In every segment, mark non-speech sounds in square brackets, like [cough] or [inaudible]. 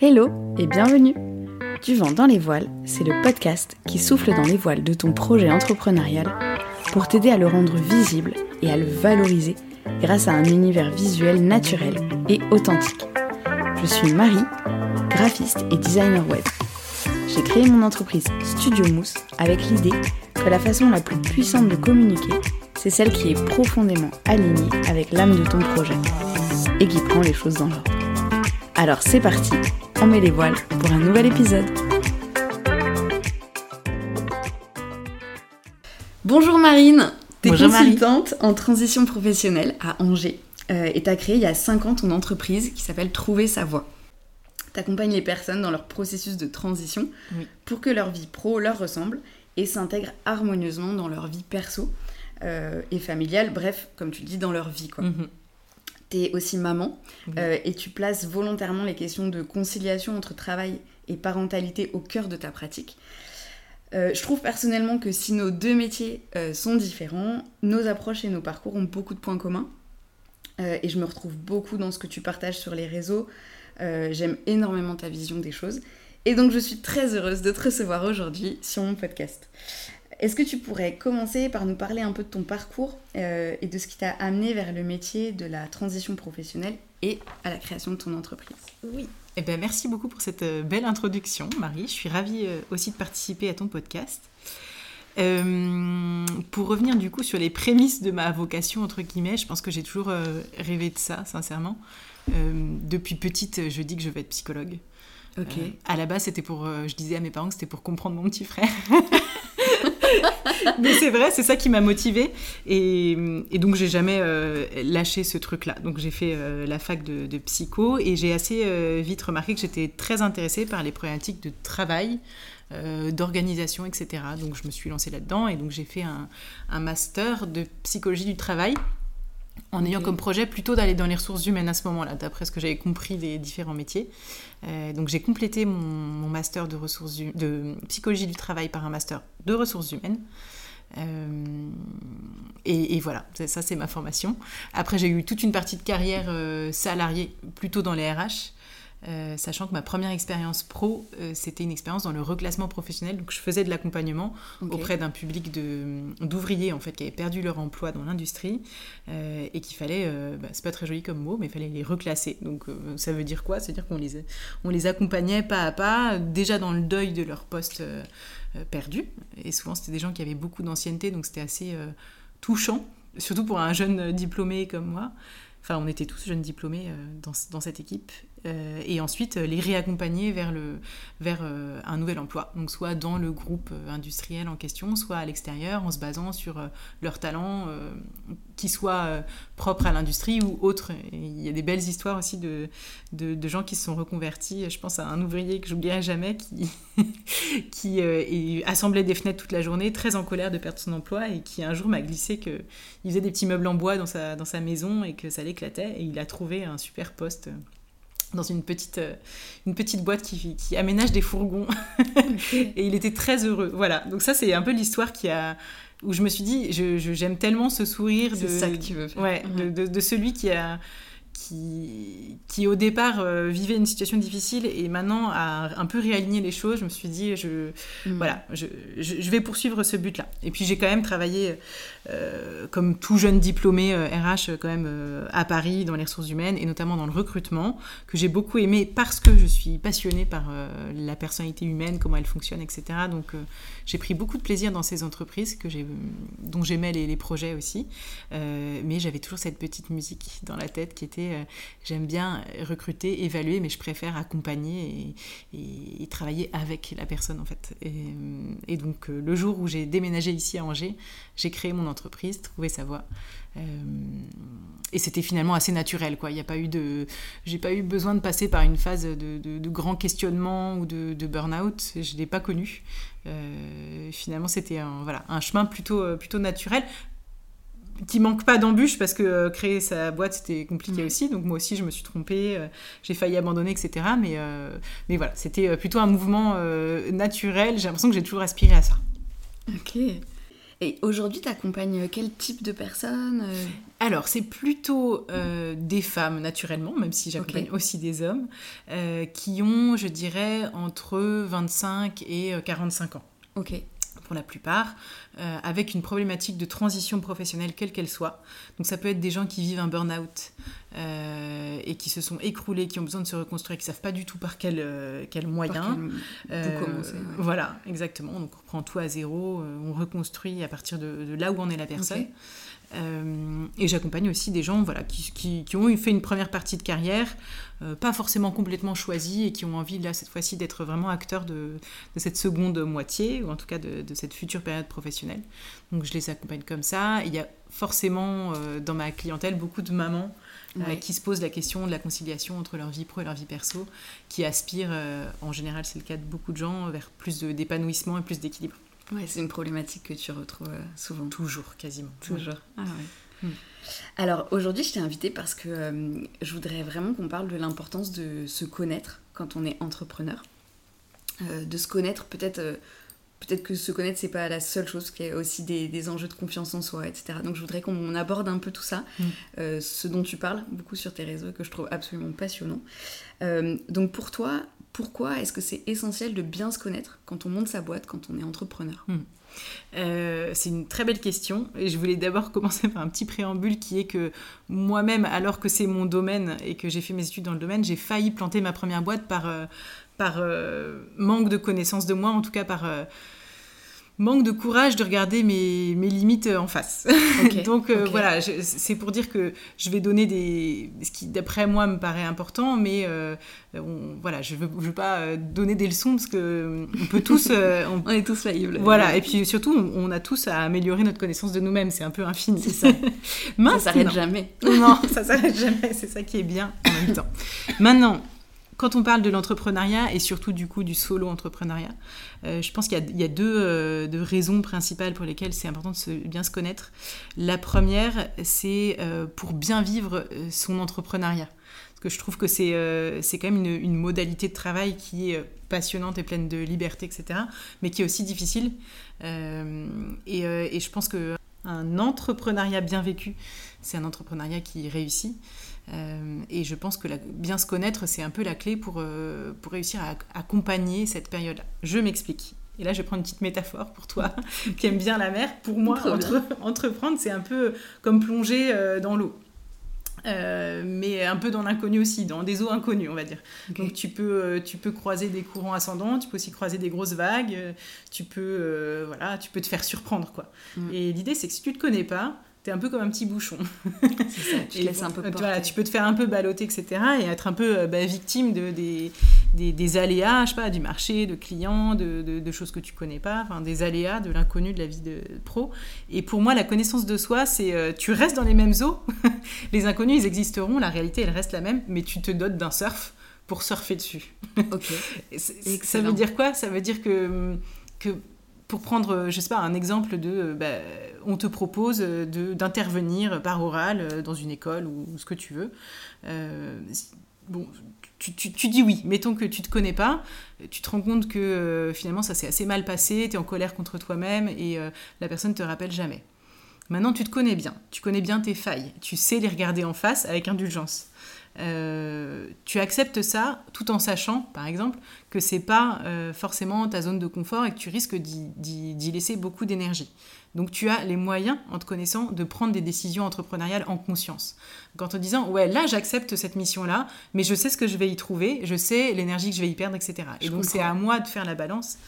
Hello et bienvenue Du vent dans les voiles, c'est le podcast qui souffle dans les voiles de ton projet entrepreneurial pour t'aider à le rendre visible et à le valoriser grâce à un univers visuel naturel et authentique. Je suis Marie, graphiste et designer web. J'ai créé mon entreprise Studio Mousse avec l'idée que la façon la plus puissante de communiquer, c'est celle qui est profondément alignée avec l'âme de ton projet et qui prend les choses dans l'ordre. Alors c'est parti, on met les voiles pour un nouvel épisode. Bonjour Marine, t'es consultante en transition professionnelle à Angers euh, et t'as créé il y a 5 ans ton entreprise qui s'appelle Trouver sa voie. T'accompagnes les personnes dans leur processus de transition pour que leur vie pro leur ressemble et s'intègre harmonieusement dans leur vie perso euh, et familiale, bref, comme tu le dis, dans leur vie quoi. Mhm aussi maman euh, et tu places volontairement les questions de conciliation entre travail et parentalité au cœur de ta pratique. Euh, je trouve personnellement que si nos deux métiers euh, sont différents, nos approches et nos parcours ont beaucoup de points communs. et je me retrouve beaucoup dans ce que tu partages sur les réseaux. J'aime énormément ta vision des choses. Et donc je suis très heureuse de te recevoir aujourd'hui sur mon podcast. Est-ce que tu pourrais commencer par nous parler un peu de ton parcours euh, et de ce qui t'a amené vers le métier de la transition professionnelle et à la création de ton entreprise? Oui. Eh ben, merci beaucoup pour cette euh, belle introduction, Marie. Je suis ravie euh, aussi de participer à ton podcast. pour revenir du coup sur les prémices de ma vocation, entre guillemets, je pense que j'ai toujours rêvé de ça, sincèrement. depuis petite, je dis que je veux être psychologue. Ok. à la base, c'était pour, je disais à mes parents que c'était pour comprendre mon petit frère. [laughs] [laughs] Mais c'est vrai, c'est ça qui m'a motivée. Et, donc, j'ai jamais euh, lâché ce truc-là. Donc, j'ai fait euh, la fac de, psycho et j'ai assez euh, vite remarqué que j'étais très intéressée par les problématiques de travail, d'organisation, etc. Donc, je me suis lancée là-dedans et donc j'ai fait un master de psychologie du travail en ayant comme projet plutôt d'aller dans les ressources humaines à ce moment-là, d'après ce que j'avais compris des différents métiers. Euh, donc j'ai complété mon, master de, ressources, de psychologie du travail par un master de ressources humaines. Euh, et, voilà, ça c'est ma formation. Après j'ai eu toute une partie de carrière euh, salariée plutôt dans les RH. Euh, sachant que ma première expérience pro, euh, c'était une expérience dans le reclassement professionnel. Donc, je faisais de l'accompagnement auprès d'un public d'ouvriers en fait qui avaient perdu leur emploi dans l'industrie euh, et qu'il fallait, bah, c'est pas très joli comme mot, mais il fallait les reclasser. Donc, ça veut dire quoi? C'est-à-dire qu'on les, on les accompagnait pas à pas, déjà dans le deuil de leur poste perdu. Et souvent, c'était des gens qui avaient beaucoup d'ancienneté, donc c'était assez touchant, surtout pour un jeune diplômé comme moi. Enfin, on était tous jeunes diplômés dans, dans cette équipe. Euh, et ensuite les réaccompagner vers, le, vers euh, un nouvel emploi. Donc soit dans le groupe euh, industriel en question, soit à l'extérieur en se basant sur leurs talents qui soient propres à l'industrie ou autres. il y a des belles histoires aussi de, de, gens qui se sont reconvertis. Je pense à un ouvrier que j'oublierai jamais qui, [laughs] qui assemblait des fenêtres toute la journée, très en colère de perdre son emploi et qui un jour m'a glissé qu'il faisait des petits meubles en bois dans sa, dans sa maison et que ça l'éclatait et il a trouvé un super poste dans une petite, euh, une petite boîte qui, qui aménage des fourgons. [laughs] et il était très heureux. Voilà, donc ça c'est un peu l'histoire qui a où je me suis dit, j'aime je, tellement ce sourire de, ça que tu veux Ouais, de, de, de, celui qui a qui, qui au départ euh, vivait une situation difficile et maintenant a un peu réaligné les choses, je me suis dit, je, mm. voilà, je, je, vais poursuivre ce but-là. Et puis j'ai quand même travaillé euh, comme tout jeune diplômé RH euh, quand même à Paris dans les ressources humaines et notamment dans le recrutement, que j'ai beaucoup aimé parce que je suis passionnée par la personnalité humaine, comment elle fonctionne, etc. Donc j'ai pris beaucoup de plaisir dans ces entreprises que dont j'aimais les, projets aussi, mais j'avais toujours cette petite musique dans la tête qui était euh, j'aime bien recruter, évaluer, mais je préfère accompagner et, travailler avec la personne en fait. Et, donc euh, le jour où j'ai déménagé ici à Angers, j'ai créé mon entreprise, trouvé sa voie. Euh, et c'était finalement assez naturel, quoi. Il n'y a pas eu de, j'ai pas eu besoin de passer par une phase de, de, grand questionnement ou de, de burn-out. Je l'ai pas connu. finalement, c'était un, voilà, un chemin plutôt, plutôt naturel qui manque pas d'embûches parce que euh, créer sa boîte c'était compliqué aussi donc moi aussi je me suis trompée euh, j'ai failli abandonner etc mais euh, mais voilà c'était plutôt un mouvement naturel j'ai l'impression que j'ai toujours aspiré à ça ok Et aujourd'hui, tu accompagnes quel type de personnes euh Alors, c'est plutôt euh, des femmes, naturellement, même si j'accompagne aussi des hommes, euh, qui ont, je dirais, entre 25 et 45 ans. Ok. Pour la plupart, euh, avec une problématique de transition professionnelle quelle qu'elle soit. Donc ça peut être des gens qui vivent un burn-out euh, et qui se sont écroulés, qui ont besoin de se reconstruire, qui ne savent pas du tout par quel, euh, quel moyen. commencer. Voilà, exactement. Donc on reprend tout à zéro, on reconstruit à partir de, là où en est la personne. Euh, et j'accompagne aussi des gens voilà, qui, qui, ont fait une première partie de carrière, euh, pas forcément complètement choisie, et qui ont envie, là, cette fois-ci, d'être vraiment acteurs de, de, cette seconde moitié, ou en tout cas de, de, cette future période professionnelle. Donc je les accompagne comme ça. Il y a forcément euh, dans ma clientèle beaucoup de mamans qui se posent la question de la conciliation entre leur vie pro et leur vie perso, qui aspirent, en général c'est le cas de beaucoup de gens, vers plus d'épanouissement et plus d'équilibre. Ouais, c'est une problématique que tu retrouves euh, souvent. Toujours, quasiment. Toujours. Ah ouais. Hmm. Alors aujourd'hui, je t'ai invité parce que euh, je voudrais vraiment qu'on parle de l'importance de se connaître quand on est entrepreneur. Euh, de se connaître, peut-être peut-être que se connaître, c'est pas la seule chose, qu'il y a aussi des, des, enjeux de confiance en soi, etc. Donc je voudrais qu'on aborde un peu tout ça, hmm. ce dont tu parles beaucoup sur tes réseaux que je trouve absolument passionnant. donc pour toi, pourquoi est-ce que c'est essentiel de bien se connaître quand on monte sa boîte, quand on est entrepreneur? Hmm. euh, c'est une très belle question et je voulais d'abord [laughs] commencer par un petit préambule qui est que moi-même, alors que c'est mon domaine et que j'ai fait mes études dans le domaine, j'ai failli planter ma première boîte par, euh, par euh, manque de connaissance de moi, en tout cas par manque de courage de regarder mes, mes limites en face. [laughs] Donc euh, voilà, c'est pour dire que je vais donner des, ce qui d'après moi me paraît important, mais euh, voilà, je ne veux, pas euh, donner des leçons parce que on peut tous... [laughs] on... est tous faillibles. Voilà, et puis surtout, on, a tous à améliorer notre connaissance de nous-mêmes, c'est un peu infini. C'est ça. [laughs] ça s'arrête jamais. non, ça s'arrête jamais, c'est ça qui est bien en même temps. Maintenant, quand on parle de l'entrepreneuriat et surtout du coup du solo entrepreneuriat, euh, je pense qu'il y, a, euh, deux, raisons principales pour lesquelles c'est important de bien se connaître. La première, c'est euh, pour bien vivre son entrepreneuriat. Parce que je trouve que c'est quand même une, modalité de travail qui est passionnante et pleine de liberté, etc., mais qui est aussi difficile. Et, je pense qu'un entrepreneuriat bien vécu, c'est un entrepreneuriat qui réussit. Euh, et je pense que bien se connaître, c'est un peu la clé pour, euh, pour réussir à, accompagner cette période-là. Je m'explique. Et là, je prends une petite métaphore pour toi [laughs] qui aime bien la mer. Pour moi, [laughs] entreprendre, c'est un peu comme plonger euh, dans l'eau. Mais un peu dans l'inconnu aussi, dans des eaux inconnues, on va dire. Donc tu peux, tu peux croiser des courants ascendants, tu peux aussi croiser des grosses vagues, tu peux, voilà, tu peux te faire surprendre. quoi. Mm. Et l'idée, c'est que si tu ne te connais pas, tu un peu comme un petit bouchon. Ça, tu [laughs] un peu voilà, tu peux te faire un peu balloter, etc. et être un peu euh, bah, victime de, des, des, des, aléas, je sais pas, du marché, de clients, de, de, choses que tu connais pas, enfin, des aléas, de l'inconnu de la vie de pro. Et pour moi, la connaissance de soi, c'est euh, tu restes dans les mêmes eaux, [laughs] les inconnus, ils existeront, la réalité, elle reste la même, mais tu te dotes d'un surf pour surfer dessus. Ok. [laughs] ça veut dire quoi? Ça veut dire que, que pour prendre, euh, je sais un exemple de, euh, bah, on te propose d'intervenir par oral euh, dans une école ou, ce que tu veux. tu, dis oui. Mettons que tu te connais pas, tu te rends compte que finalement ça s'est assez mal passé, tu es en colère contre toi-même et la personne te rappelle jamais. Maintenant, tu te connais bien, tu connais bien tes failles, tu sais les regarder en face avec indulgence. Euh, tu acceptes ça tout en sachant, par exemple, que c'est pas euh, forcément ta zone de confort et que tu risques d'y laisser beaucoup d'énergie. Donc tu as les moyens, en te connaissant, de prendre des décisions entrepreneuriales en conscience. en te disant, ouais, là j'accepte cette mission-là, mais je sais ce que je vais y trouver, je sais l'énergie que je vais y perdre, etc. Et donc c'est à moi de faire la balance.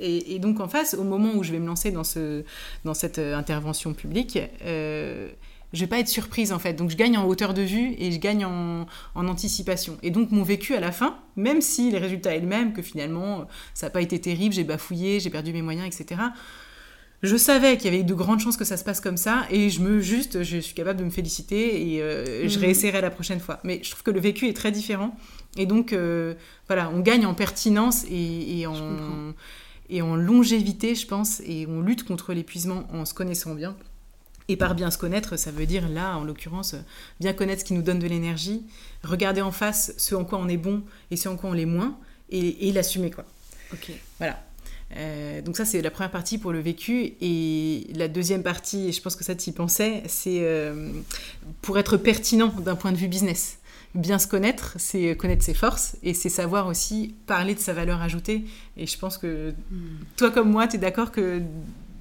Et, donc en face, au moment où je vais me lancer dans, ce, dans cette euh, intervention publique, je vais pas être surprise en fait. Donc je gagne en hauteur de vue et je gagne en, anticipation. Et donc mon vécu à la fin, même si les résultats est le même, que finalement ça n'a pas été terrible, j'ai bafouillé, j'ai perdu mes moyens, etc. Je savais qu'il y avait de grandes chances que ça se passe comme ça et je me juste, je suis capable de me féliciter et euh, je mhm. réessayerai la prochaine fois. Mais je trouve que le vécu est très différent et donc euh, voilà, on gagne en pertinence et, en, et en longévité, je pense, et on lutte contre l'épuisement en se connaissant bien. Et par bien se connaître, ça veut dire là, en l'occurrence, bien connaître ce qui nous donne de l'énergie, regarder en face ce en quoi on est bon et ce en quoi on l'est moins, et, l'assumer, quoi. Ok. Voilà. donc ça, c'est la première partie pour le vécu. Et la deuxième partie, et je pense que ça, tu y pensais, c'est pour être pertinent d'un point de vue business bien se connaître, c'est connaître ses forces et c'est savoir aussi parler de sa valeur ajoutée. Et je pense que hmm. toi comme moi, tu es d'accord que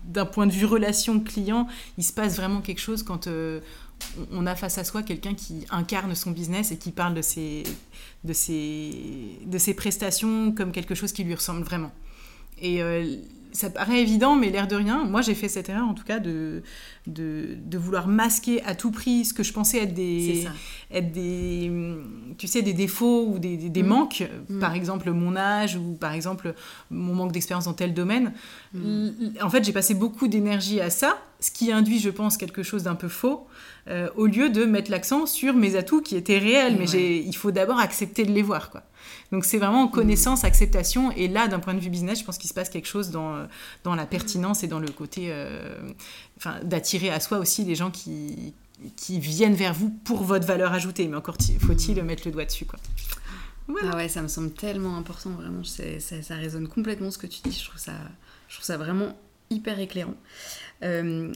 d'un point de vue relation client, il se passe vraiment quelque chose quand euh, on a face à soi quelqu'un qui incarne son business et qui parle de ses, de, ses, de ses prestations comme quelque chose qui lui ressemble vraiment. Euh, ça paraît évident, mais l'air de rien, moi j'ai fait cette erreur en tout cas de, de, vouloir masquer à tout prix ce que je pensais être des, être des, tu sais, des défauts ou des, des, mm. manques, mm. par exemple mon âge ou par exemple mon manque d'expérience dans tel domaine. Mm. En fait, j'ai passé beaucoup d'énergie à ça, ce qui induit, je pense, quelque chose d'un peu faux, euh, au lieu de mettre l'accent sur mes atouts qui étaient réels, mais il faut d'abord accepter de les voir, quoi. Donc c'est vraiment connaissance, acceptation. Et là, d'un point de vue business, je pense qu'il se passe quelque chose dans, euh, dans la pertinence et dans le côté euh, enfin, d'attirer à soi aussi des gens qui, qui viennent vers vous pour votre valeur ajoutée. Mais encore faut-il mettre le doigt dessus. Quoi. Ah ouais, ça me semble tellement important, vraiment. Ça, ça, résonne complètement ce que tu dis. Je trouve ça, je trouve ça vraiment hyper éclairant. Euh,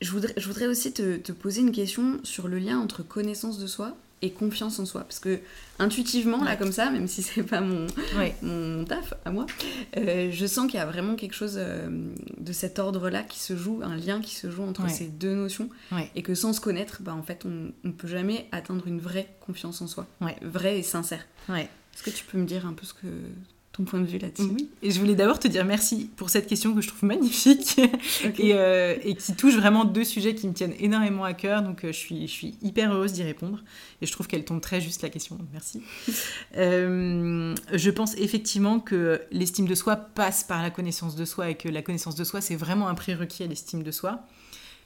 je, voudrais, je voudrais aussi te, te, poser une question sur le lien entre connaissance de soi et confiance en soi. Parce que intuitivement, là, comme ça, même si c'est pas mon, mon taf à moi, euh, je sens qu'il y a vraiment quelque chose euh, de cet ordre-là qui se joue, un lien qui se joue entre ces deux notions. Et que sans se connaître, bah, en fait, on ne peut jamais atteindre une vraie confiance en soi. Vraie et sincère. Est-ce que tu peux me dire un peu ce que ton point de vue là-dessus. Oui, et je voulais d'abord te dire merci pour cette question que je trouve magnifique [laughs] euh, et, qui touche vraiment deux sujets qui me tiennent énormément à cœur. Donc euh, je, suis, je suis hyper heureuse d'y répondre et je trouve qu'elle tombe très juste la question. Donc merci. [laughs] Euh, je pense effectivement que l'estime de soi passe par la connaissance de soi et que la connaissance de soi, c'est vraiment un prérequis à l'estime de soi.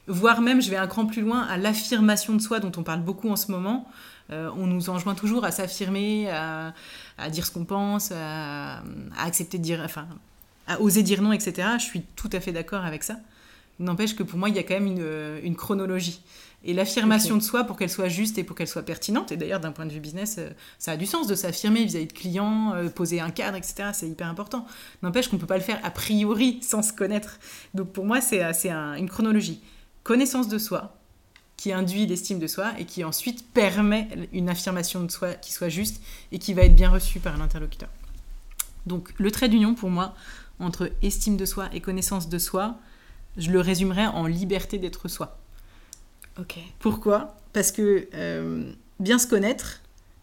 Voire même, je vais un cran plus loin, à l'affirmation de soi dont on parle beaucoup en ce moment. On nous enjoint toujours à s'affirmer, à à dire ce qu'on pense, à, accepter de dire, enfin, à oser dire non, etc. Je suis tout à fait d'accord avec ça. N'empêche que pour moi, il y a quand même une, une chronologie. Et l'affirmation de soi, pour qu'elle soit juste et pour qu'elle soit pertinente, et d'ailleurs d'un point de vue business, euh, ça a du sens de s'affirmer vis-à-vis de clients, euh, poser un cadre, etc. C'est hyper important. N'empêche qu'on ne peut pas le faire a priori [laughs] sans se connaître. Donc pour moi, c'est une chronologie. Connaissance de soi, qui induit l'estime de soi et qui ensuite permet une affirmation de soi qui soit juste et qui va être bien reçue par l'interlocuteur. Donc le trait d'union pour moi entre estime de soi et connaissance de soi, je le résumerai en liberté d'être soi. Ok. Pourquoi? Parce que euh, bien se connaître,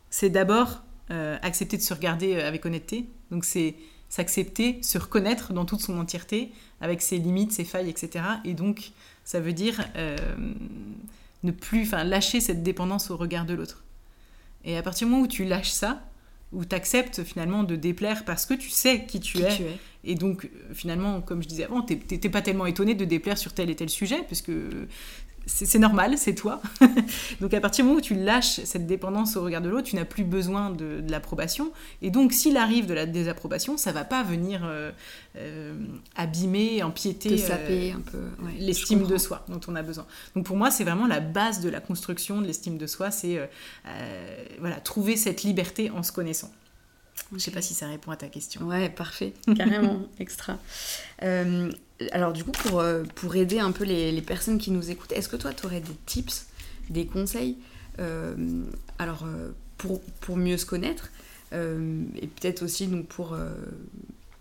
c'est d'abord euh, accepter de se regarder euh, avec honnêteté. Donc c'est s'accepter, se reconnaître dans toute son entièreté, avec ses limites, ses failles, etc. Et donc ça veut dire ne plus, enfin, lâcher cette dépendance au regard de l'autre. Et à partir du moment où tu lâches ça, où tu acceptes finalement de déplaire parce que tu sais qui tu, es, Et donc, finalement, comme je disais avant, tu n'es pas tellement étonné de déplaire sur tel et tel sujet, puisque c'est normal, c'est toi. [laughs] donc à partir du moment où tu lâches cette dépendance au regard de l'autre, tu n'as plus besoin de, l'approbation. Et donc s'il arrive de la désapprobation, ça va pas venir euh, euh, abîmer, empiéter euh, un peu l'estime de soi dont on a besoin. Donc pour moi, c'est vraiment la base de la construction de l'estime de soi, c'est voilà, trouver cette liberté en se connaissant. Je ne sais pas si ça répond à ta question. Ouais, parfait, [laughs] carrément, extra. Euh, alors du coup, pour, euh, pour aider un peu les, les personnes qui nous écoutent, est-ce que toi, tu aurais des tips, des conseils euh, alors, pour, pour mieux se connaître et peut-être aussi donc, pour,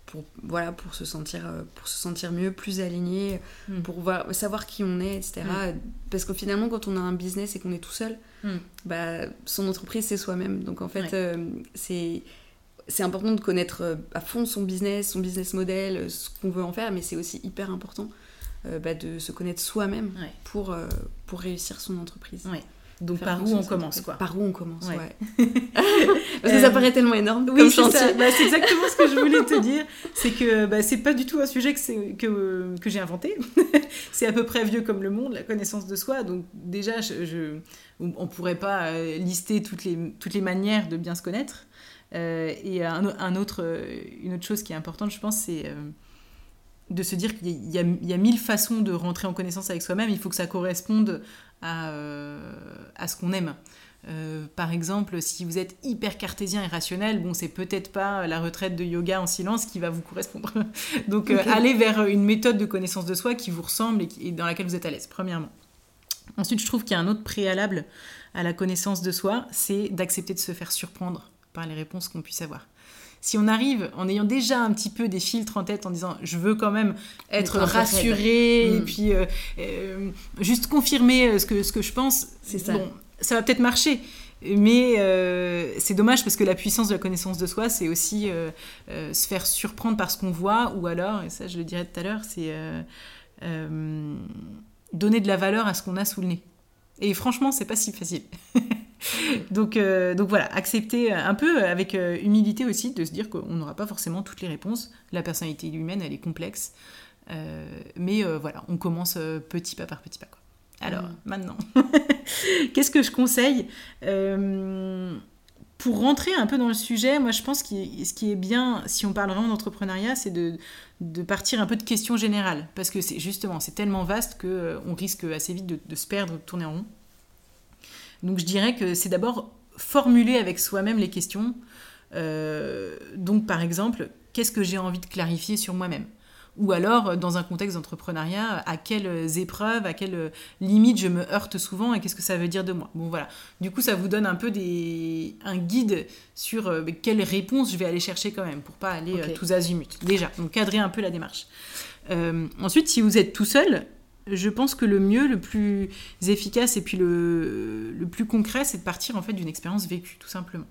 pour, voilà, pour, se sentir, pour se sentir mieux, plus aligné, hmm. pour voir, savoir qui on est, etc. Hmm. Parce que finalement, quand on a un business et qu'on est tout seul, hmm. bah, son entreprise, c'est soi-même. Donc en fait, c'est c'est important de connaître euh, à fond son business, son business model, euh, ce qu'on veut en faire, mais c'est aussi hyper important euh, bah, de se connaître soi-même pour, pour réussir son entreprise. Donc par où on commence quoi Par où on commence, ouais. [laughs] Parce que ça paraît tellement énorme. Oui, c'est bah, c'est exactement ce que je voulais te dire. C'est que bah, c'est pas du tout un sujet que, que, que j'ai inventé. [laughs] c'est à peu près vieux comme le monde, la connaissance de soi. Donc déjà, je, on pourrait pas lister toutes les, toutes les manières de bien se connaître. Euh, et un, autre, euh, une autre chose qui est importante, je pense, c'est euh, de se dire qu'il y, y, a mille façons de rentrer en connaissance avec soi-même. Il faut que ça corresponde à, à ce qu'on aime. par exemple, si vous êtes hyper cartésien et rationnel, bon, c'est peut-être pas la retraite de yoga en silence qui va vous correspondre. [laughs] Donc, allez vers une méthode de connaissance de soi qui vous ressemble et, dans laquelle vous êtes à l'aise, premièrement. Ensuite, je trouve qu'il y a un autre préalable à la connaissance de soi, c'est d'accepter de se faire surprendre par les réponses qu'on puisse avoir si on arrive en ayant déjà un petit peu des filtres en tête en disant je veux quand même être rassuré et mm. puis euh, euh, juste confirmer euh, ce que, ce que je pense, ça. Bon, ça va peut-être marcher. Mais c'est dommage parce que la puissance de la connaissance de soi, c'est aussi se faire surprendre par ce qu'on voit, ou alors, et ça je le dirais tout à l'heure, c'est donner de la valeur à ce qu'on a sous le nez. Et franchement, c'est pas si facile. [laughs] [laughs] donc, euh, donc voilà, accepter un peu avec euh, humilité aussi de se dire qu'on n'aura pas forcément toutes les réponses. La personnalité humaine, elle est complexe. Euh, mais voilà, on commence petit pas par petit pas. Quoi. Alors, mm. maintenant, [laughs] qu'est-ce que je conseille Pour rentrer un peu dans le sujet, moi je pense que ce qui est bien, si on parle vraiment d'entrepreneuriat, c'est de, de, partir un peu de questions générales. Parce que c'est justement, c'est tellement vaste qu'on risque assez vite de, de se perdre, de tourner en rond. Donc je dirais que c'est d'abord formuler avec soi-même les questions. Euh, donc par exemple, qu'est-ce que j'ai envie de clarifier sur moi-même? Ou alors, dans un contexte d'entrepreneuriat, à quelles épreuves, à quelles limites je me heurte souvent et qu'est-ce que ça veut dire de moi? Bon, voilà. Du coup, ça vous donne un peu des... un guide sur euh, quelles réponses je vais aller chercher quand même, pour pas aller euh, tous azimuts. Déjà, donc cadrer un peu la démarche. ensuite, si vous êtes tout seul, je pense que le mieux, le plus efficace et puis le, le plus concret, c'est de partir en fait d'une expérience vécue, tout simplement.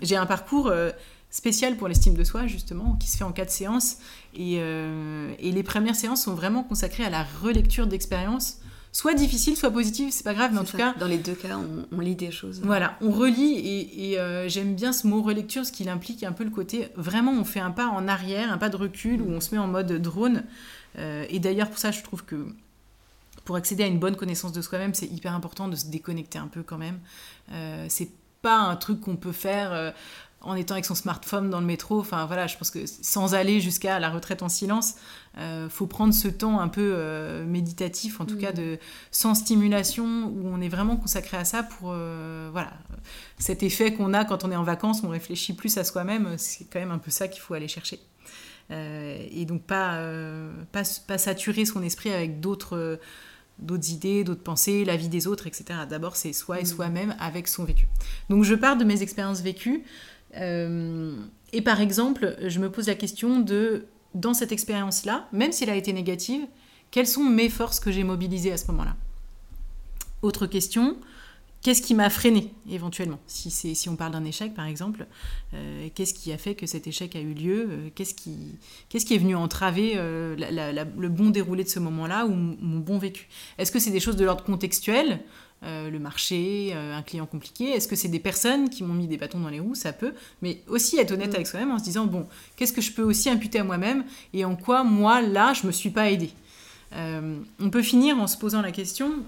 J'ai un parcours euh, spécial pour l'estime de soi, justement, qui se fait en quatre séances. Et, euh, et, les premières séances sont vraiment consacrées à la relecture d'expériences, soit difficiles, soit positives, c'est pas grave, mais en tout cas. Dans les deux cas, on, lit des choses. Voilà, on relit et, et euh, j'aime bien ce mot relecture, ce qu'il implique un peu le côté. Vraiment, on fait un pas en arrière, un pas de recul, où on se met en mode drone. et d'ailleurs, pour ça, je trouve que pour accéder à une bonne connaissance de soi-même, c'est hyper important de se déconnecter un peu quand même. Euh, c'est pas un truc qu'on peut faire euh, en étant avec son smartphone dans le métro. Enfin voilà, je pense que sans aller jusqu'à la retraite en silence, euh, faut prendre ce temps un peu euh, méditatif, en tout cas mm. de sans stimulation, où on est vraiment consacré à ça pour voilà cet effet qu'on a quand on est en vacances, on réfléchit plus à soi-même. C'est quand même un peu ça qu'il faut aller chercher. et donc pas, pas, pas saturer son esprit avec d'autres d'autres idées, d'autres pensées, la vie des autres, etc. D'abord, c'est soi et mm. soi-même avec son vécu. Donc, je pars de mes expériences vécues. Euh, et par exemple, je me pose la question de, dans cette expérience-là, même si elle a été négative, quelles sont mes forces que j'ai mobilisées à ce moment-là? Autre question, Qu'est-ce qui m'a freiné éventuellement? Si, si on parle d'un échec par exemple, euh, qu'est-ce qui a fait que cet échec a eu lieu? Euh, qu'est-ce, qui, qu'est-ce qui est venu entraver euh, le bon déroulé de ce moment-là ou mon bon vécu? Est-ce que c'est des choses de l'ordre contextuel le marché, un client compliqué? Est-ce que c'est des personnes qui m'ont mis des bâtons dans les roues? Ça peut, mais aussi être honnête mm. avec soi-même en se disant bon, qu'est-ce que je peux aussi imputer à moi-même et en quoi moi là je me suis pas aidé On peut finir en se posant la question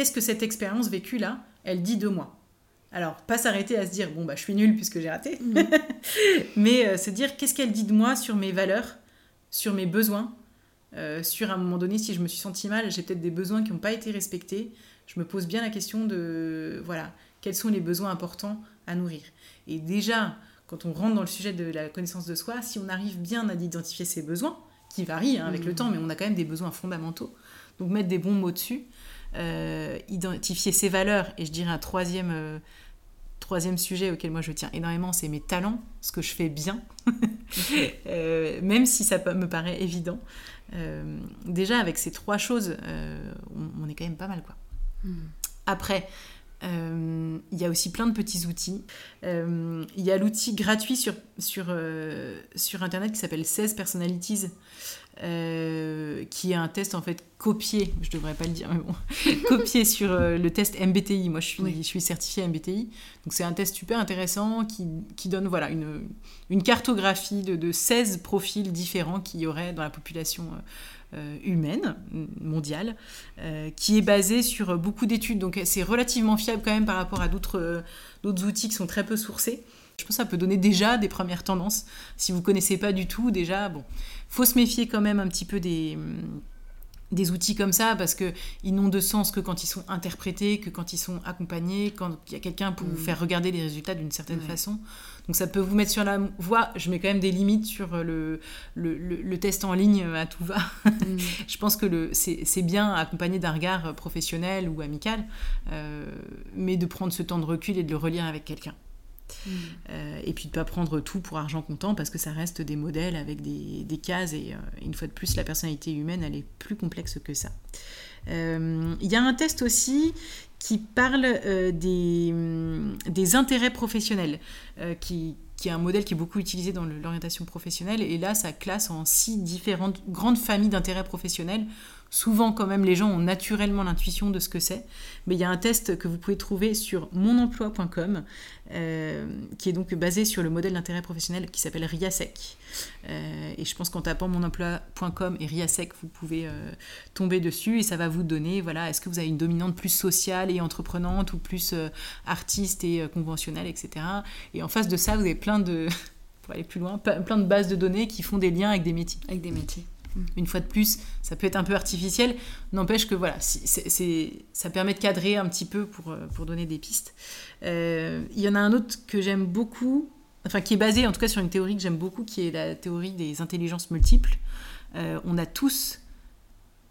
qu'est-ce que cette expérience vécue là, elle dit de moi alors, pas s'arrêter à se dire, bon, bah, je suis nulle puisque j'ai raté, mm. [laughs] mais euh, se dire, qu'est-ce qu'elle dit de moi sur mes valeurs, sur mes besoins, euh, sur un moment donné, si je me suis senti mal, j'ai peut-être des besoins qui n'ont pas été respectés, je me pose bien la question de, voilà, quels sont les besoins importants à nourrir. Et déjà, quand on rentre dans le sujet de la connaissance de soi, si on arrive bien à identifier ses besoins, qui varient hein, avec le mm. temps, mais on a quand même des besoins fondamentaux, donc mettre des bons mots dessus, identifier ses valeurs. Et je dirais un troisième, euh, troisième sujet auquel moi je tiens énormément, c'est mes talents, ce que je fais bien, [laughs] euh, même si ça me paraît évident. déjà, avec ces trois choses, on, est quand même pas mal. quoi. Hmm. Après, il y a aussi plein de petits outils. Il y a l'outil gratuit sur, sur, sur Internet qui s'appelle 16 Personalities, euh, qui est un test en fait copié, je devrais pas le dire, mais bon, [laughs] copié sur euh, le test MBTI. Moi, je suis, je suis certifiée MBTI. Donc, c'est un test super intéressant qui, qui donne voilà, une, une cartographie de, de, 16 profils différents qu'il y aurait dans la population euh, humaine, mondiale, qui est basé sur beaucoup d'études. Donc, c'est relativement fiable quand même par rapport à d'autres outils qui sont très peu sourcés. Je pense que ça peut donner déjà des premières tendances. Si vous connaissez pas du tout, déjà, bon, faut se méfier quand même un petit peu des, des outils comme ça parce que ils n'ont de sens que quand ils sont interprétés, que quand ils sont accompagnés, quand il y a quelqu'un pour vous mm. faire regarder les résultats d'une certaine façon. Donc ça peut vous mettre sur la voie. Je mets quand même des limites sur le, le, le, test en ligne à tout va. Mm. [laughs] je pense que c'est bien accompagné d'un regard professionnel ou amical, euh, mais de prendre ce temps de recul et de le relire avec quelqu'un. Euh, et puis de ne pas prendre tout pour argent comptant parce que ça reste des modèles avec des, cases et euh, une fois de plus la personnalité humaine elle est plus complexe que ça. Euh, il y a un test aussi qui parle des, mm, des, intérêts professionnels, qui, qui, est un modèle qui est beaucoup utilisé dans l'orientation professionnelle. Et là, ça classe en six différentes grandes familles d'intérêts professionnels Souvent, quand même, les gens ont naturellement l'intuition de ce que c'est. Mais il y a un test que vous pouvez trouver sur monemploi.com, euh, qui est donc basé sur le modèle d'intérêt professionnel qui s'appelle RIASEC. Euh, et je pense qu'en tapant monemploi.com et RIASEC, vous pouvez euh, tomber dessus et ça va vous donner, voilà, est-ce que vous avez une dominante plus sociale et entreprenante ou plus artiste et conventionnelle, etc. Et en face de ça, vous avez plein de, [laughs] pour aller plus loin, plein de bases de données qui font des liens avec des métiers. Avec des métiers. Une fois de plus, ça peut être un peu artificiel, n'empêche que voilà, ça permet de cadrer un petit peu pour, euh, pour donner des pistes. Euh, il y en a un autre que j'aime beaucoup, enfin qui est basé en tout cas sur une théorie que j'aime beaucoup, qui est la théorie des intelligences multiples. Euh, on a tous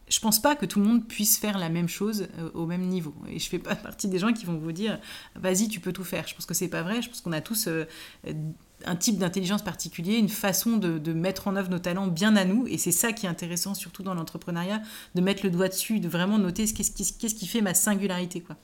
je pense pas que tout le monde puisse faire la même chose au même niveau. Et je fais pas [laughs] partie des gens qui vont vous dire vas-y, tu peux tout faire. Je pense que c'est pas vrai. Je pense qu'on a tous un type d'intelligence particulier, une façon de, mettre en œuvre nos talents bien à nous. Et c'est ça qui est intéressant, surtout dans l'entrepreneuriat, de mettre le doigt dessus, de vraiment noter ce qu'est-ce qui, qui, fait ma singularité. Quoi.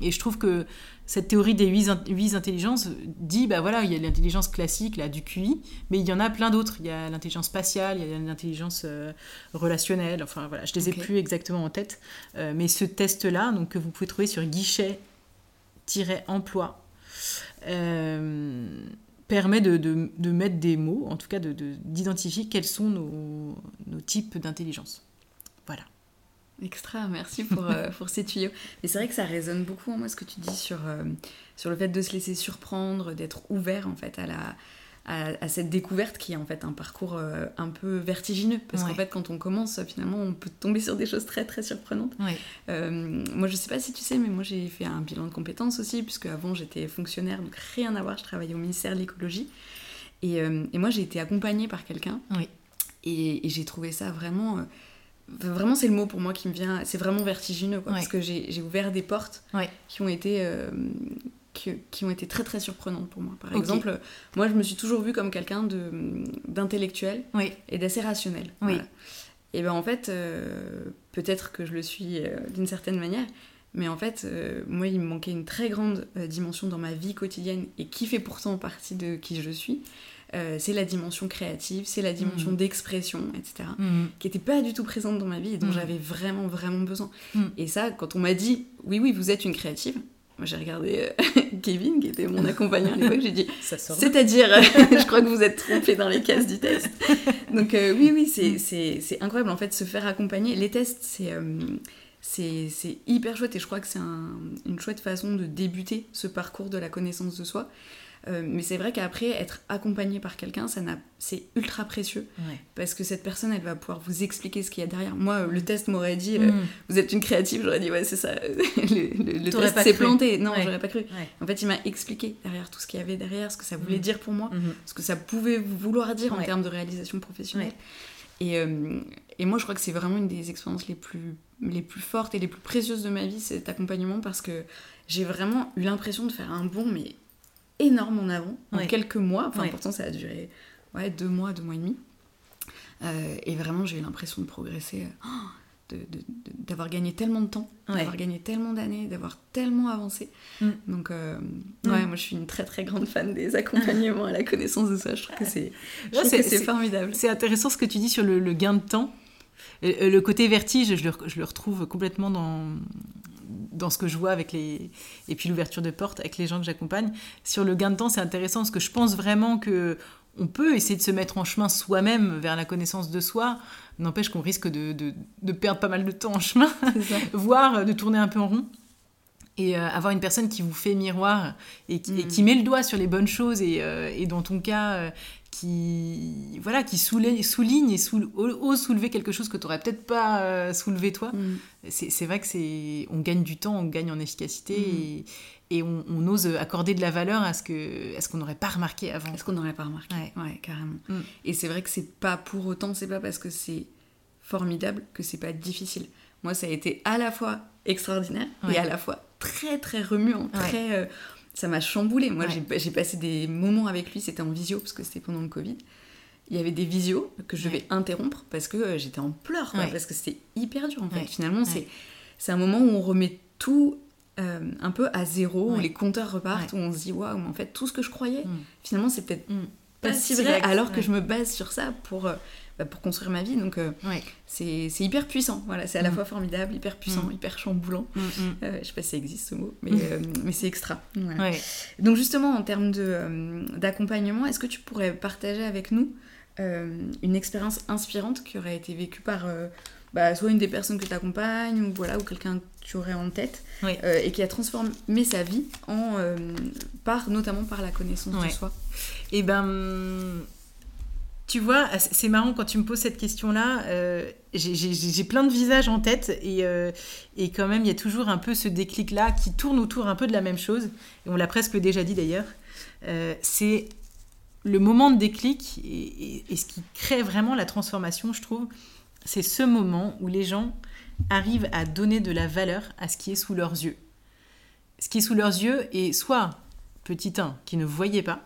Et je trouve que cette théorie des huit, intelligences dit, bah voilà, il y a l'intelligence classique, là, du QI, mais il y en a plein d'autres. Il y a l'intelligence spatiale, il y a l'intelligence euh, relationnelle, enfin voilà, je les ai plus exactement en tête. Euh, mais ce test-là, donc que vous pouvez trouver sur guichet-emploi, euh, permet de, de, mettre des mots, en tout cas d'identifier quels sont nos, nos types d'intelligence. Voilà. Extra, merci pour, euh, pour ces tuyaux. Et c'est vrai que ça résonne beaucoup, moi, ce que tu dis sur, euh, sur le fait de se laisser surprendre, d'être ouvert, en fait, à la, à, cette découverte qui est en fait un parcours euh, un peu vertigineux. Parce qu'en fait, quand on commence, finalement, on peut tomber sur des choses très très surprenantes. Euh, moi, je sais pas si tu sais, mais moi j'ai fait un bilan de compétences aussi, puisque avant j'étais fonctionnaire, donc rien à voir, je travaillais au ministère de l'écologie. Et, euh, et, moi j'ai été accompagnée par quelqu'un. Et, j'ai trouvé ça vraiment. Vraiment, c'est le mot pour moi qui me vient. C'est vraiment vertigineux, quoi, parce que j'ai ouvert des portes qui ont été qui, ont été très très surprenantes pour moi. Par exemple, moi je me suis toujours vue comme quelqu'un d'intellectuel et d'assez rationnel. Et ben en fait, euh, peut-être que je le suis euh, d'une certaine manière, mais en fait, euh, moi il me manquait une très grande dimension dans ma vie quotidienne et qui fait pourtant partie de qui je suis. C'est la dimension créative, c'est la dimension mmh. d'expression, etc., mmh. qui n'était pas du tout présente dans ma vie et dont mmh. j'avais vraiment, vraiment besoin. Et ça, quand on m'a dit, oui, oui, vous êtes une créative, moi, j'ai regardé euh, [laughs] Kevin, qui était mon accompagnant à [laughs] l'époque, j'ai dit C'est-à-dire, [laughs] je crois que vous êtes trompé dans les cases du test. Donc, euh, oui, oui, c'est incroyable en fait, se faire accompagner. Les tests, c'est. Euh, c'est hyper chouette et je crois que c'est une chouette façon de débuter ce parcours de la connaissance de soi. Euh, mais c'est vrai qu'après, être accompagné par quelqu'un, c'est ultra précieux. Parce que cette personne, elle va pouvoir vous expliquer ce qu'il y a derrière. Moi, le test m'aurait dit, euh, mm. vous êtes une créative, j'aurais dit, ouais, c'est ça. [laughs] le, test s'est planté. Non, j'aurais pas cru. En fait, il m'a expliqué derrière tout ce qu'il y avait derrière, ce que ça voulait mm. dire pour moi, mm-hmm. ce que ça pouvait vouloir dire en termes de réalisation professionnelle. Et, euh, et, moi, je crois que c'est vraiment une des expériences les plus, les plus fortes et les plus précieuses de ma vie, cet accompagnement, parce que j'ai vraiment eu l'impression de faire un bond, mais énorme en avant en quelques mois. Enfin, pourtant, ça a duré ouais, deux mois, deux mois et demi. Euh, et vraiment, j'ai eu l'impression de progresser, euh, d'avoir gagné tellement de temps, d'avoir gagné tellement d'années, d'avoir tellement avancé. Mm. Donc, euh, mm. ouais, moi, je suis une très très grande fan des accompagnements à la connaissance de ça. Je trouve que c'est formidable. C'est intéressant ce que tu dis sur le, gain de temps. Le côté vertige, je le, je le retrouve complètement dans, dans ce que je vois avec les et puis l'ouverture de portes avec les gens que j'accompagne sur le gain de temps c'est intéressant parce que je pense vraiment que on peut essayer de se mettre en chemin soi-même vers la connaissance de soi. N'empêche qu'on risque de, de, perdre pas mal de temps en chemin [laughs] voire de tourner un peu en rond. Et euh, avoir une personne qui vous fait miroir et qui, mm. met le doigt sur les bonnes choses et, euh, et dans ton cas euh, qui voilà qui souligne et ose soulever quelque chose que tu n'aurais peut-être pas euh, soulevé toi. Mm. C'est vrai que c'est on gagne du temps, on gagne en efficacité mm. et, on, ose accorder de la valeur à ce que ce qu'on n'aurait pas remarqué avant. Est-ce qu'on n'aurait pas remarqué Ouais, carrément. Mm. Et c'est vrai que c'est pas pour autant, c'est pas parce que c'est formidable que c'est pas difficile. Moi, ça a été à la fois extraordinaire et à la fois très très remuant, très euh, ça m'a chamboulé. Moi, j'ai passé des moments avec lui, c'était en visio, parce que c'était pendant le Covid. Il y avait des visios que je devais interrompre parce que euh, j'étais en pleurs, parce que c'était hyper dur, en fait. Finalement, c'est un moment où on remet tout euh, un peu à zéro, où les compteurs repartent, où on se dit, waouh, mais en fait, tout ce que je croyais, mm. finalement, c'est peut-être mm. pas, si vrai, alors que je me base sur ça pour... Euh, bah, pour construire ma vie. Donc euh, c'est hyper puissant. Voilà, c'est à la mm. fois formidable, hyper puissant, mm. hyper chamboulant. Mm, euh, je sais pas si ça existe ce mot, mais, euh, mais c'est extra. Donc justement, en termes d'accompagnement, est-ce que tu pourrais partager avec nous une expérience inspirante qui aurait été vécue par bah, soit une des personnes que tu accompagnes, ou, voilà, ou quelqu'un que tu aurais en tête, et qui a transformé sa vie en, par, notamment par la connaissance de soi? Et eh ben tu vois, c'est marrant quand tu me poses cette question-là. Euh, j'ai plein de visages en tête et, euh, et quand même, il y a toujours un peu ce déclic-là qui tourne autour un peu de la même chose. Et on l'a presque déjà dit d'ailleurs. Euh, c'est le moment de déclic et, ce qui crée vraiment la transformation, je trouve. C'est ce moment où les gens arrivent à donner de la valeur à ce qui est sous leurs yeux. Ce qui est sous leurs yeux est soit petit 1 qui ne voyait pas,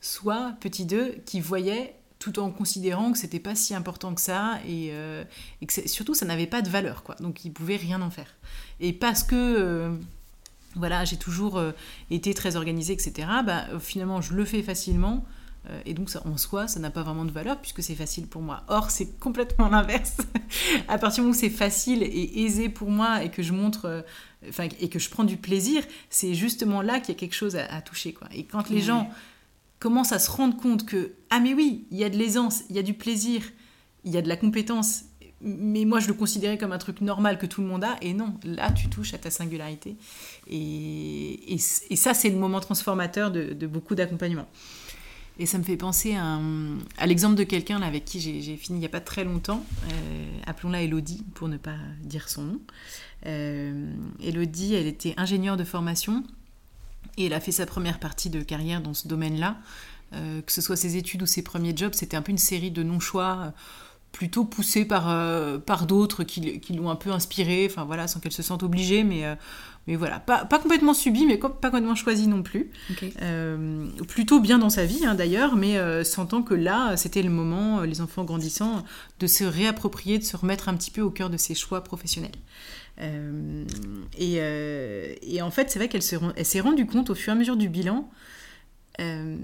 soit petit 2 qui voyait tout en considérant que c'était pas si important que ça et, euh, que surtout ça n'avait pas de valeur quoi. Donc ils pouvaient rien en faire. Et parce que euh, voilà j'ai toujours euh, été très organisée etc bah, finalement je le fais facilement et donc ça, en soi ça n'a pas vraiment de valeur puisque c'est facile pour moi. Or c'est [laughs] complètement l'inverse. À partir du moment où c'est facile et aisé pour moi et que je montre enfin et que je prends du plaisir c'est justement là qu'il y a quelque chose à, toucher quoi. Et quand les gens commencent à se rendre compte que, ah mais oui, il y a de l'aisance, il y a du plaisir, il y a de la compétence, mais moi je le considérais comme un truc normal que tout le monde a, et non, là tu touches à ta singularité. Et, et, ça, c'est le moment transformateur de, beaucoup d'accompagnement. Et ça me fait penser à, à l'exemple de quelqu'un avec qui j'ai fini il n'y a pas très longtemps, euh, appelons-la Elodie pour ne pas dire son nom. Euh, Elodie, elle était ingénieure de formation et elle a fait sa première partie de carrière dans ce domaine-là. Euh, que ce soit ses études ou ses premiers jobs, c'était un peu une série de non-choix euh, plutôt poussés par, euh, par d'autres qui, qui l'ont un peu inspirée, enfin voilà, sans qu'elle se sente obligée, mais, mais voilà, pas, pas complètement subie, mais pas complètement choisie non plus. plutôt bien dans sa vie hein, d'ailleurs, mais sentant que là, c'était le moment, les enfants grandissant, de se réapproprier, de se remettre un petit peu au cœur de ses choix professionnels. Euh, euh, et, en fait, c'est vrai qu'elle s'est rendue compte au fur et à mesure du bilan euh,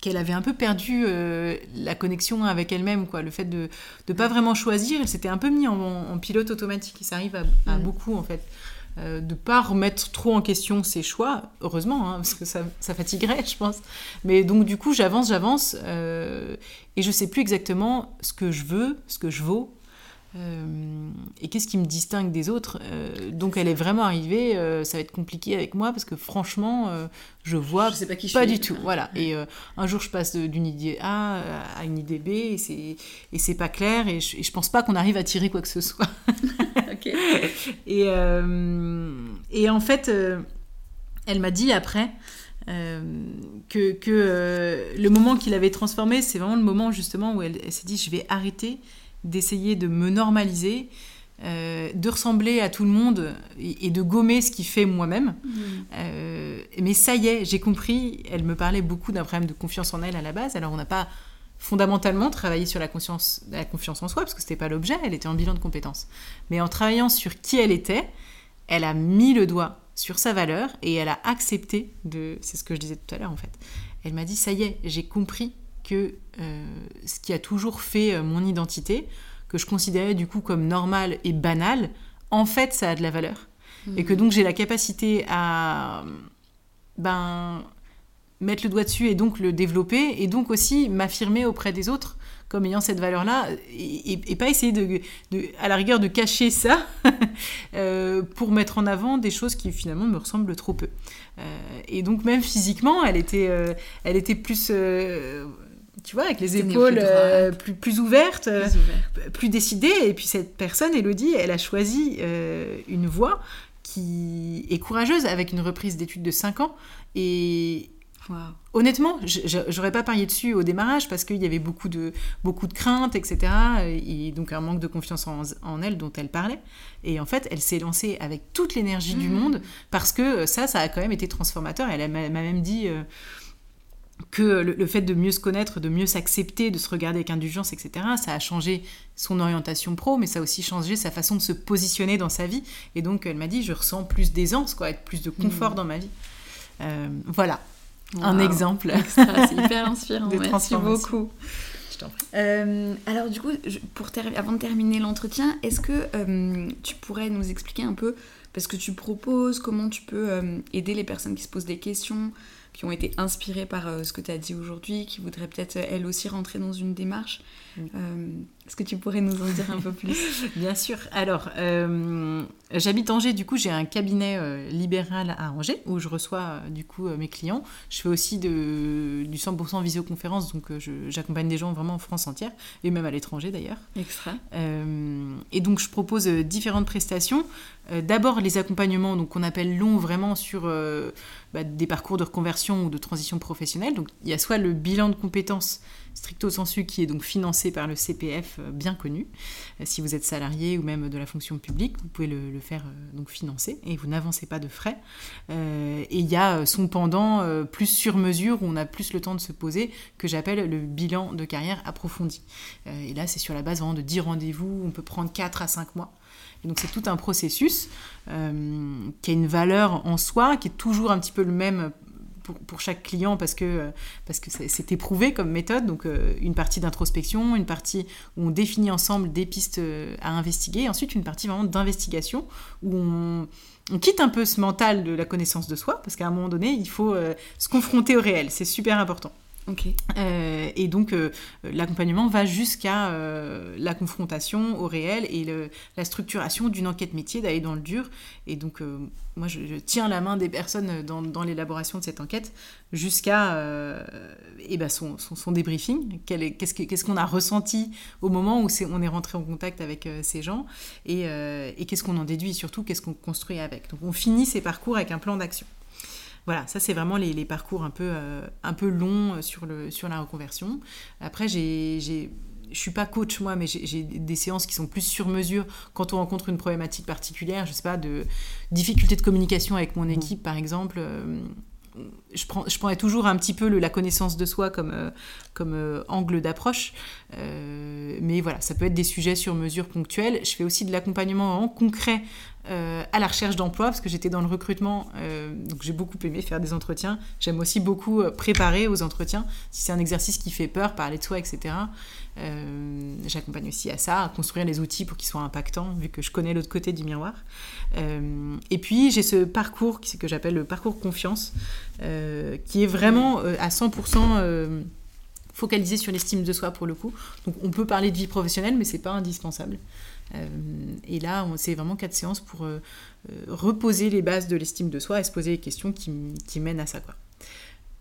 qu'elle avait un peu perdu la connexion avec elle-même, quoi. Le fait de ne pas vraiment choisir, elle s'était un peu mis en, pilote automatique. Et ça arrive à, mm. beaucoup, en fait. De ne pas remettre trop en question ses choix, heureusement, hein, parce que ça, fatiguerait, je pense. Mais donc, du coup, j'avance, j'avance, et je sais plus exactement ce que je veux, ce que je vaux, euh, et qu'est-ce qui me distingue des autres euh, Donc elle est vraiment arrivée, euh, ça va être compliqué avec moi parce que franchement, je vois sais pas, qui pas du tout. Voilà. Et un jour je passe d'une idée A à une idée B et c'est et c'est pas clair et je, pense pas qu'on arrive à tirer quoi que ce soit. [laughs] [laughs] et et en fait, elle m'a dit après. que, que le moment qu'il avait transformé, c'est vraiment le moment justement où elle s'est dit je vais arrêter d'essayer de me normaliser, euh, de ressembler à tout le monde et, de gommer ce qui fait moi-même. Mm. Euh, mais ça y est, j'ai compris. Elle me parlait beaucoup d'un problème de confiance en elle à la base. Alors on n'a pas fondamentalement travaillé sur la, conscience, la confiance en soi, parce que ce n'était pas l'objet, elle était en bilan de compétences. Mais en travaillant sur qui elle était, elle a mis le doigt sur sa valeur et elle a accepté de... C'est ce que je disais tout à l'heure en fait. Elle m'a dit, ça y est, j'ai compris que euh, ce qui a toujours fait euh, mon identité, que je considérais du coup comme normal et banal, en fait, ça a de la valeur. Et que hmm. donc j'ai la capacité à ben, mettre le doigt dessus et donc le développer, et donc aussi m'affirmer auprès des autres comme ayant cette valeur-là, et, pas essayer de, à la rigueur de cacher ça [laughs] euh, pour mettre en avant des choses qui finalement me ressemblent trop peu. et donc même physiquement, elle était, elle était plus tu vois, avec les épaules euh, plus, plus, ouvertes, plus, plus, décidées. Et puis cette personne, Elodie, elle a choisi une voie qui est courageuse avec une reprise d'études de 5 ans. Et, Honnêtement, j'aurais pas parié dessus au démarrage parce qu'il y avait beaucoup de, beaucoup de craintes, etc. Et donc un manque de confiance en, elle dont elle parlait. Et en fait, elle s'est lancée avec toute l'énergie du mmh. monde parce que ça, ça a quand même été transformateur. Elle m'a même dit euh, que le, fait de mieux se connaître, de mieux s'accepter, de se regarder avec indulgence, etc., ça a changé son orientation pro, mais ça a aussi changé sa façon de se positionner dans sa vie. Et donc, elle m'a dit, je ressens plus d'aisance, quoi, plus de confort mmh. dans ma vie. Euh, voilà, un exemple. C'est hyper [laughs] inspirant. Merci beaucoup. Euh, alors du coup, pour avant de terminer l'entretien, est-ce que euh, tu pourrais nous expliquer un peu, parce que tu proposes, comment tu peux aider les personnes qui se posent des questions, qui ont été inspirées par ce que tu as dit aujourd'hui, qui voudraient peut-être elles aussi rentrer dans une démarche est-ce que tu pourrais nous en dire un peu plus? [laughs] Bien sûr. Alors, euh, j'habite Angers, du coup, j'ai un cabinet euh, libéral à Angers où je reçois euh, du coup mes clients. Je fais aussi de, du 100% visioconférence, donc j'accompagne des gens vraiment en France entière et même à l'étranger d'ailleurs. Extra. et donc, je propose différentes prestations. D'abord, les accompagnements donc qu'on appelle longs vraiment sur bah, des parcours de reconversion ou de transition professionnelle. Donc, il y a soit le bilan de compétences stricto sensu qui est donc financé par le CPF euh, bien connu. Euh, si vous êtes salarié ou même de la fonction publique, vous pouvez le, faire euh, donc financer et vous n'avancez pas de frais. et il y a son pendant plus sur mesure où on a plus le temps de se poser que j'appelle le bilan de carrière approfondi. et là, c'est sur la base vraiment de 10 rendez-vous, on peut prendre 4 à 5 mois. Et donc c'est tout un processus qui a une valeur en soi, qui est toujours un petit peu le même pour, chaque client parce que parce que c'est éprouvé comme méthode. Donc euh, une partie d'introspection, une partie où on définit ensemble des pistes euh, à investiguer, et ensuite une partie vraiment d'investigation où on, quitte un peu ce mental de la connaissance de soi parce qu'à un moment donné il faut euh, se confronter au réel. C'est super important. Euh, et donc, euh, l'accompagnement va jusqu'à euh, la confrontation au réel et la structuration d'une enquête métier, d'aller dans le dur. Et donc, moi, je, tiens la main des personnes dans, l'élaboration de cette enquête jusqu'à eh ben son, débriefing. Qu'est-ce qu'on a ressenti au moment où on est rentré en contact avec ces gens et, et qu'est-ce qu'on en déduit surtout, qu'est-ce qu'on construit avec. Donc, on finit ces parcours avec un plan d'action. Voilà, ça c'est vraiment les, parcours un peu, euh, un peu longs euh, sur, le, sur la reconversion. Après, j'ai, je suis pas coach moi, mais j'ai, des séances qui sont plus sur mesure quand on rencontre une problématique particulière. Je sais pas, de difficulté de communication avec mon mmh. équipe par exemple. Euh, je, prends, je prendrais toujours un petit peu le, la connaissance de soi comme, comme angle d'approche. mais voilà, ça peut être des sujets sur mesure ponctuels. Je fais aussi de l'accompagnement concret euh, à la recherche d'emploi, parce que j'étais dans le recrutement, euh, donc j'ai beaucoup aimé faire des entretiens. J'aime aussi beaucoup euh, préparer aux entretiens, si c'est un exercice qui fait peur, parler de soi, etc. J'accompagne aussi à ça, à construire les outils pour qu'ils soient impactants, vu que je connais l'autre côté du miroir. et puis j'ai ce parcours que j'appelle le parcours confiance, qui est vraiment à 100% focalisé sur l'estime de soi pour le coup. Donc on peut parler de vie professionnelle, mais c'est pas indispensable. Euh, et là, c'est vraiment quatre séances pour euh, euh, reposer les bases de l'estime de soi et se poser les questions qui, qui mènent à ça. Quoi.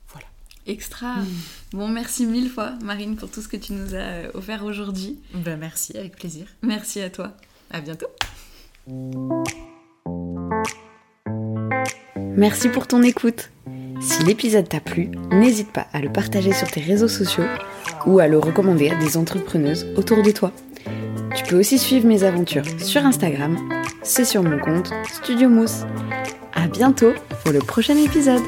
Voilà. Extra. Hmm. Bon, merci mille fois, Marine, pour tout ce que tu nous as offert aujourd'hui. Ben, merci, avec plaisir. Merci à toi. À bientôt. Merci pour ton écoute. Si l'épisode t'a plu, n'hésite pas à le partager sur tes réseaux sociaux ou à le recommander à des entrepreneuses autour de toi. Tu peux aussi suivre mes aventures sur Instagram, c'est sur mon compte Studio Mousse. À bientôt pour le prochain épisode.